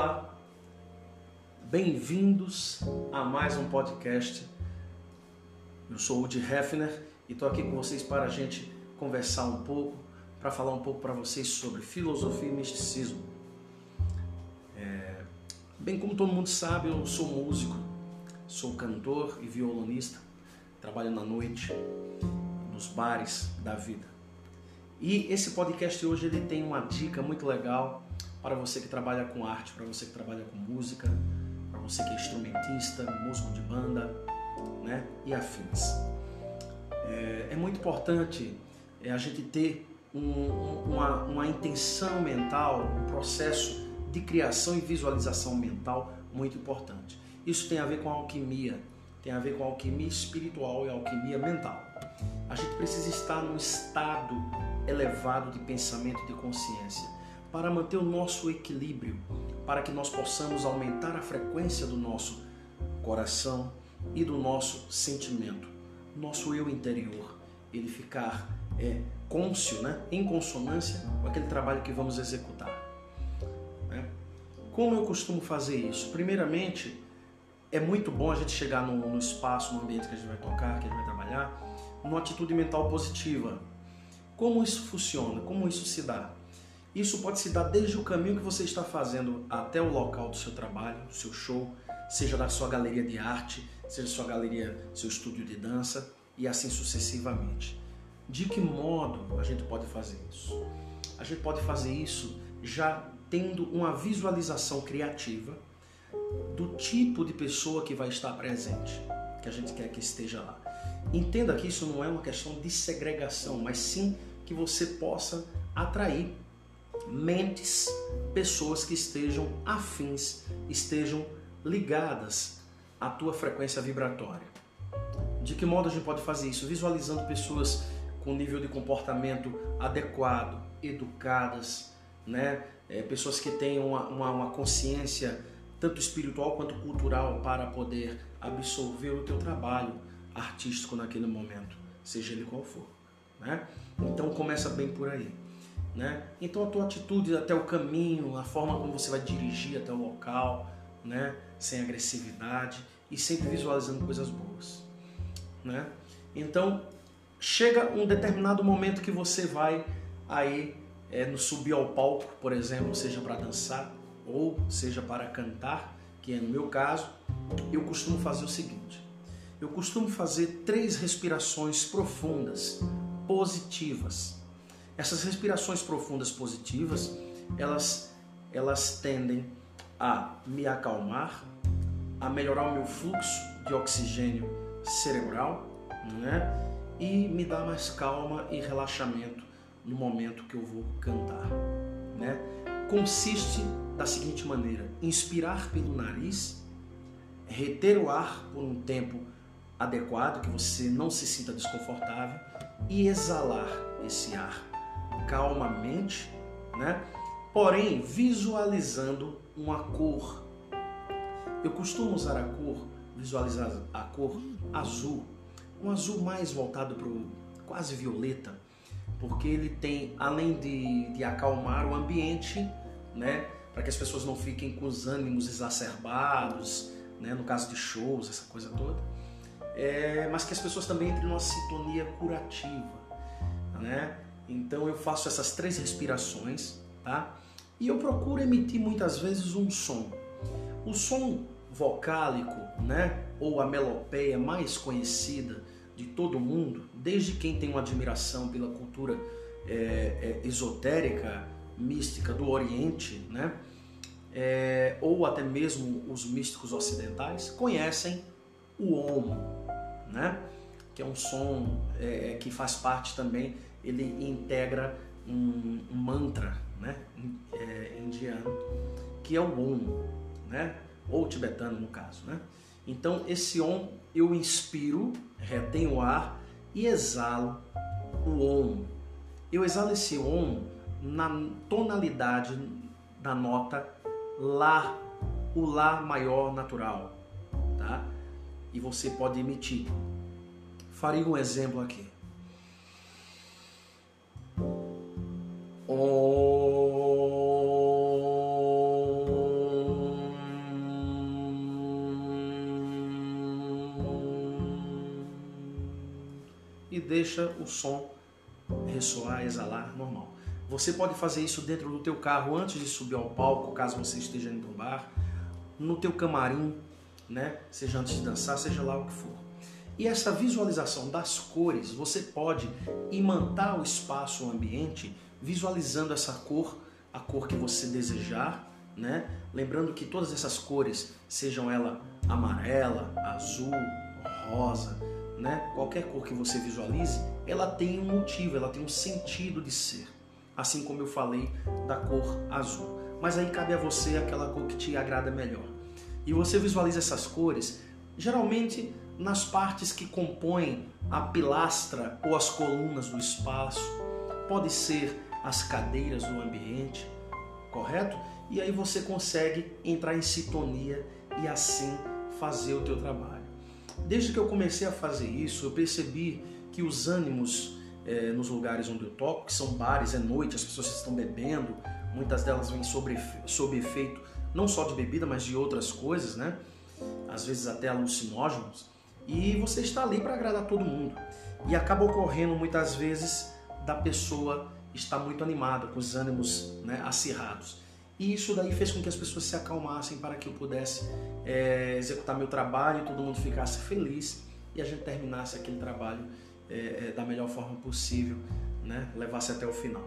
Olá, bem-vindos a mais um podcast. Eu sou o Udi Hefner e estou aqui com vocês para a gente conversar um pouco, para falar um pouco para vocês sobre filosofia e misticismo. É, bem como todo mundo sabe, eu sou músico, sou cantor e violonista, trabalho na noite, nos bares da vida. E esse podcast hoje ele tem uma dica muito legal para você que trabalha com arte, para você que trabalha com música, para você que é instrumentista, músico de banda, né, e afins. É, é muito importante é, a gente ter um, uma, uma intenção mental, um processo de criação e visualização mental muito importante. Isso tem a ver com a alquimia, tem a ver com a alquimia espiritual e alquimia mental. A gente precisa estar num estado elevado de pensamento e de consciência para manter o nosso equilíbrio, para que nós possamos aumentar a frequência do nosso coração e do nosso sentimento, nosso eu interior, ele ficar é, côncio, né, em consonância com aquele trabalho que vamos executar. Né? Como eu costumo fazer isso? Primeiramente, é muito bom a gente chegar no, no espaço, no ambiente que a gente vai tocar, que a gente vai trabalhar, numa atitude mental positiva, como isso funciona? Como isso se dá? Isso pode se dar desde o caminho que você está fazendo até o local do seu trabalho, do seu show, seja da sua galeria de arte, seja sua galeria, seu estúdio de dança e assim sucessivamente. De que modo a gente pode fazer isso? A gente pode fazer isso já tendo uma visualização criativa do tipo de pessoa que vai estar presente, que a gente quer que esteja lá. Entenda que isso não é uma questão de segregação, mas sim que você possa atrair mentes, pessoas que estejam afins, estejam ligadas à tua frequência vibratória. De que modo a gente pode fazer isso? Visualizando pessoas com nível de comportamento adequado, educadas, né? É, pessoas que tenham uma, uma, uma consciência tanto espiritual quanto cultural para poder absorver o teu trabalho artístico naquele momento, seja ele qual for. Né? Então começa bem por aí. Né? Então a tua atitude até o caminho, a forma como você vai dirigir até o local, né? sem agressividade e sempre visualizando coisas boas. Né? Então chega um determinado momento que você vai aí é, no subir ao palco, por exemplo, seja para dançar ou seja para cantar, que é no meu caso, eu costumo fazer o seguinte: eu costumo fazer três respirações profundas positivas. Essas respirações profundas positivas, elas, elas tendem a me acalmar, a melhorar o meu fluxo de oxigênio cerebral, né? E me dar mais calma e relaxamento no momento que eu vou cantar, né? Consiste da seguinte maneira: inspirar pelo nariz, reter o ar por um tempo adequado, que você não se sinta desconfortável e exalar esse ar calmamente, né? Porém, visualizando uma cor. Eu costumo usar a cor, visualizar a cor azul, um azul mais voltado para o quase violeta, porque ele tem, além de, de acalmar o ambiente, né? Para que as pessoas não fiquem com os ânimos exacerbados, né? No caso de shows, essa coisa toda é, mas que as pessoas também entrem numa sintonia curativa, né? Então eu faço essas três respirações, tá? E eu procuro emitir muitas vezes um som. O som vocálico, né? Ou a melopeia mais conhecida de todo mundo, desde quem tem uma admiração pela cultura é, é, esotérica, mística do Oriente, né? É, ou até mesmo os místicos ocidentais, conhecem o Om, né? Que é um som é, que faz parte também, ele integra um, um mantra né? É, indiano, que é o Om, né? ou tibetano no caso. Né? Então esse Om eu inspiro, retenho o ar e exalo o Om. Eu exalo esse Om na tonalidade da nota Lá, o Lá maior natural. Tá? e você pode emitir faria um exemplo aqui. E deixa o som ressoar, exalar normal. Você pode fazer isso dentro do teu carro antes de subir ao palco, caso você esteja indo para um bar, no teu camarim, né? Seja antes de dançar, seja lá o que for. E essa visualização das cores, você pode imantar o espaço, o ambiente, visualizando essa cor, a cor que você desejar, né? Lembrando que todas essas cores, sejam ela amarela, azul, rosa, né? Qualquer cor que você visualize, ela tem um motivo, ela tem um sentido de ser. Assim como eu falei da cor azul. Mas aí cabe a você aquela cor que te agrada melhor. E você visualiza essas cores, geralmente nas partes que compõem a pilastra ou as colunas do espaço, pode ser as cadeiras do ambiente, correto? E aí você consegue entrar em sintonia e assim fazer o teu trabalho. Desde que eu comecei a fazer isso, eu percebi que os ânimos é, nos lugares onde eu toco, que são bares, é noite, as pessoas estão bebendo, muitas delas vêm sob, sob efeito não só de bebida, mas de outras coisas, né? Às vezes até alucinógenos e você está ali para agradar todo mundo. E acaba ocorrendo muitas vezes da pessoa estar muito animada, com os ânimos né, acirrados. E isso daí fez com que as pessoas se acalmassem para que eu pudesse é, executar meu trabalho, todo mundo ficasse feliz e a gente terminasse aquele trabalho é, da melhor forma possível, né? levasse até o final.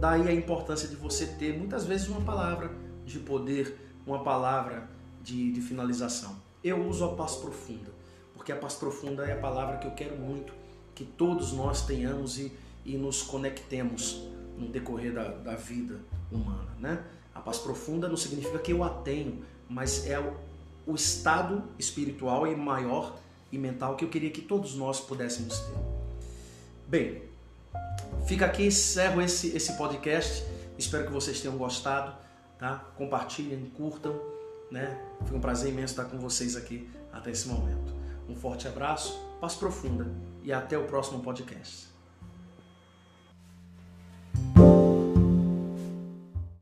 Daí a importância de você ter muitas vezes uma palavra de poder, uma palavra de, de finalização. Eu uso a paz profunda porque a paz profunda é a palavra que eu quero muito que todos nós tenhamos e, e nos conectemos no decorrer da, da vida humana. Né? A paz profunda não significa que eu a tenho, mas é o, o estado espiritual e maior e mental que eu queria que todos nós pudéssemos ter. Bem, fica aqui, encerro esse, esse podcast. Espero que vocês tenham gostado. Tá? Compartilhem, curtam. Né? Foi um prazer imenso estar com vocês aqui até esse momento. Um forte abraço, paz profunda e até o próximo podcast.